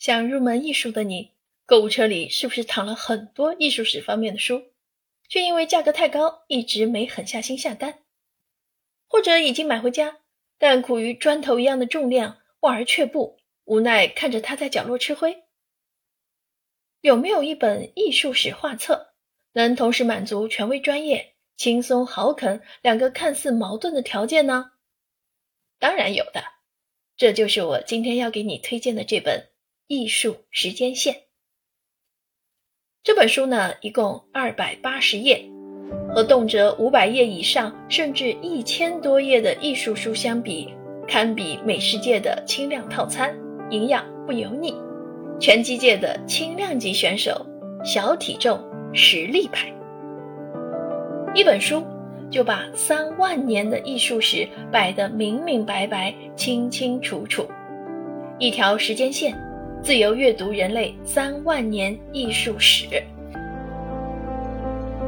想入门艺术的你，购物车里是不是躺了很多艺术史方面的书，却因为价格太高，一直没狠下心下单？或者已经买回家，但苦于砖头一样的重量，望而却步，无奈看着它在角落吃灰？有没有一本艺术史画册，能同时满足权威专业、轻松好啃两个看似矛盾的条件呢？当然有的，这就是我今天要给你推荐的这本《艺术时间线》。这本书呢，一共二百八十页，和动辄五百页以上，甚至一千多页的艺术书相比，堪比美食界的轻量套餐，营养不油腻；拳击界的轻量级选手，小体重实力派。一本书。就把三万年的艺术史摆得明明白白、清清楚楚，一条时间线，自由阅读人类三万年艺术史。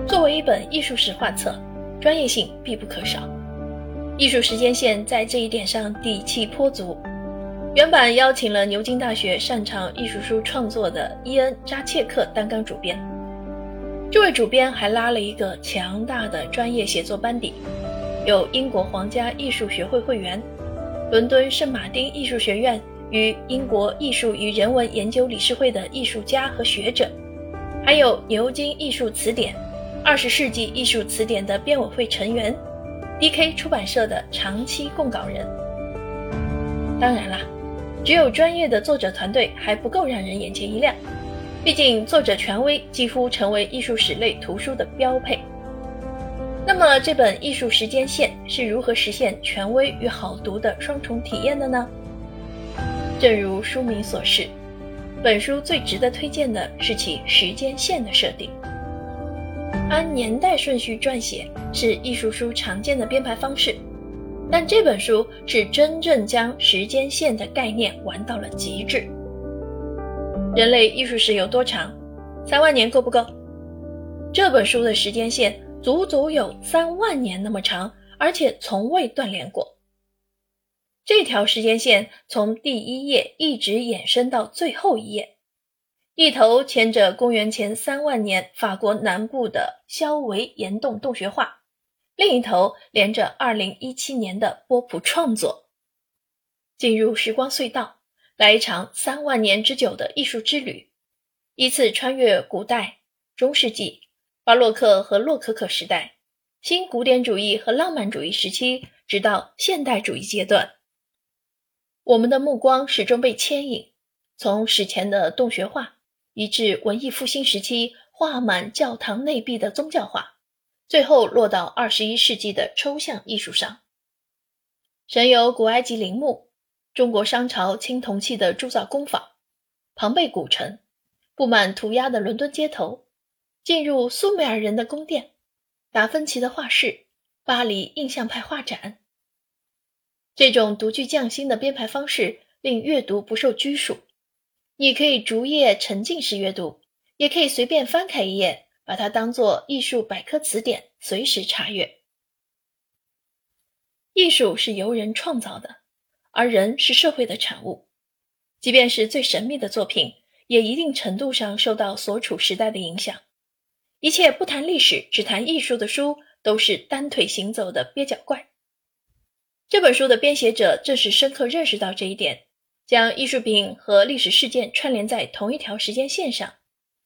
作为一本艺术史画册，专业性必不可少。艺术时间线在这一点上底气颇足。原版邀请了牛津大学擅长艺术书创作的伊恩·扎切克担纲主编。这位主编还拉了一个强大的专业写作班底，有英国皇家艺术学会会员、伦敦圣马丁艺术学院与英国艺术与人文研究理事会的艺术家和学者，还有牛津艺术词典、二十世纪艺术词典的编委会成员，D.K. 出版社的长期供稿人。当然啦，只有专业的作者团队还不够让人眼前一亮。毕竟，作者权威几乎成为艺术史类图书的标配。那么，这本《艺术时间线》是如何实现权威与好读的双重体验的呢？正如书名所示，本书最值得推荐的是其时间线的设定。按年代顺序撰写是艺术书常见的编排方式，但这本书是真正将时间线的概念玩到了极致。人类艺术史有多长？三万年够不够？这本书的时间线足足有三万年那么长，而且从未断联过。这条时间线从第一页一直延伸到最后一页，一头牵着公元前三万年法国南部的肖维岩洞洞穴画，另一头连着二零一七年的波普创作。进入时光隧道。来一场三万年之久的艺术之旅，依次穿越古代、中世纪、巴洛克和洛可可时代、新古典主义和浪漫主义时期，直到现代主义阶段。我们的目光始终被牵引，从史前的洞穴画，移至文艺复兴时期画满教堂内壁的宗教画，最后落到二十一世纪的抽象艺术上，神游古埃及陵墓。中国商朝青铜器的铸造工坊，庞贝古城，布满涂鸦的伦敦街头，进入苏美尔人的宫殿，达芬奇的画室，巴黎印象派画展。这种独具匠心的编排方式令阅读不受拘束，你可以逐页沉浸式阅读，也可以随便翻开一页，把它当做艺术百科词典，随时查阅。艺术是由人创造的。而人是社会的产物，即便是最神秘的作品，也一定程度上受到所处时代的影响。一切不谈历史只谈艺术的书，都是单腿行走的蹩脚怪。这本书的编写者正是深刻认识到这一点，将艺术品和历史事件串联在同一条时间线上，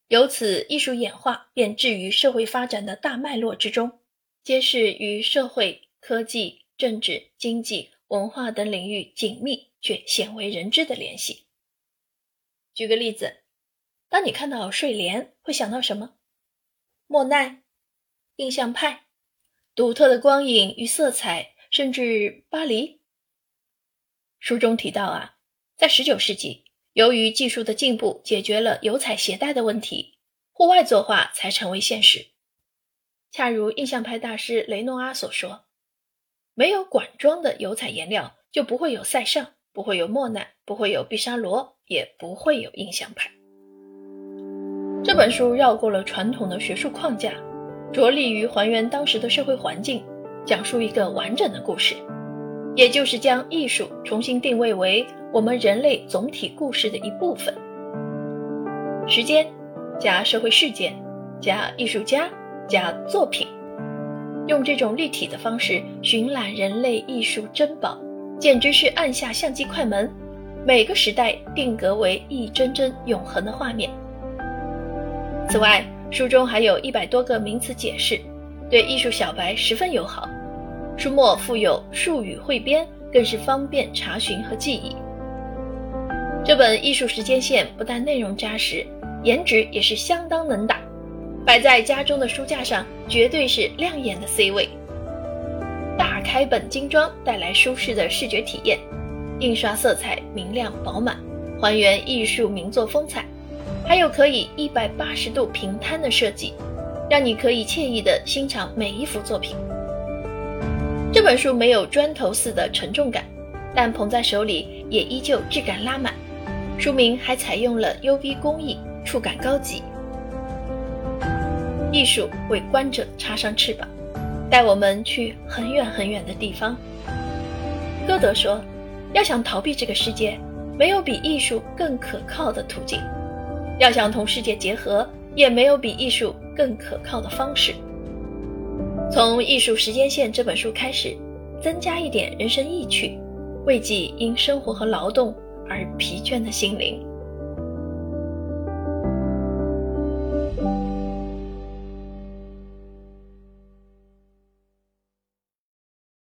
由此艺术演化便置于社会发展的大脉络之中，揭示与社会、科技、政治、经济。文化等领域紧密却鲜为人知的联系。举个例子，当你看到睡莲，会想到什么？莫奈、印象派、独特的光影与色彩，甚至巴黎。书中提到啊，在十九世纪，由于技术的进步，解决了油彩携带的问题，户外作画才成为现实。恰如印象派大师雷诺阿所说。没有管装的油彩颜料，就不会有塞尚，不会有莫奈，不会有毕沙罗，也不会有印象派。这本书绕过了传统的学术框架，着力于还原当时的社会环境，讲述一个完整的故事，也就是将艺术重新定位为我们人类总体故事的一部分，时间加社会事件加艺术家加作品，用这种立体的方式寻览人类艺术珍宝，简直是按下相机快门，每个时代定格为一帧帧永恒的画面。此外，书中还有一百多个名词解释，对艺术小白十分友好。书末附有术语汇编，更是方便查询和记忆。这本艺术时间线不但内容扎实，颜值也是相当能打，摆在家中的书架上绝对是亮眼的 C 位。大开本精装，带来舒适的视觉体验，印刷色彩明亮饱满，还原艺术名作风采，还有可以一百八十度平摊的设计，让你可以惬意地欣赏每一幅作品。这本书没有砖头似的沉重感，但捧在手里也依旧质感拉满。书名还采用了 UV 工艺，触感高级。艺术为观者插上翅膀，带我们去很远很远的地方。歌德说：“要想逃避这个世界，没有比艺术更可靠的途径；要想同世界结合，也没有比艺术更可靠的方式。”从《艺术时间线》这本书开始，增加一点人生意趣，慰藉因生活和劳动而疲倦的心灵。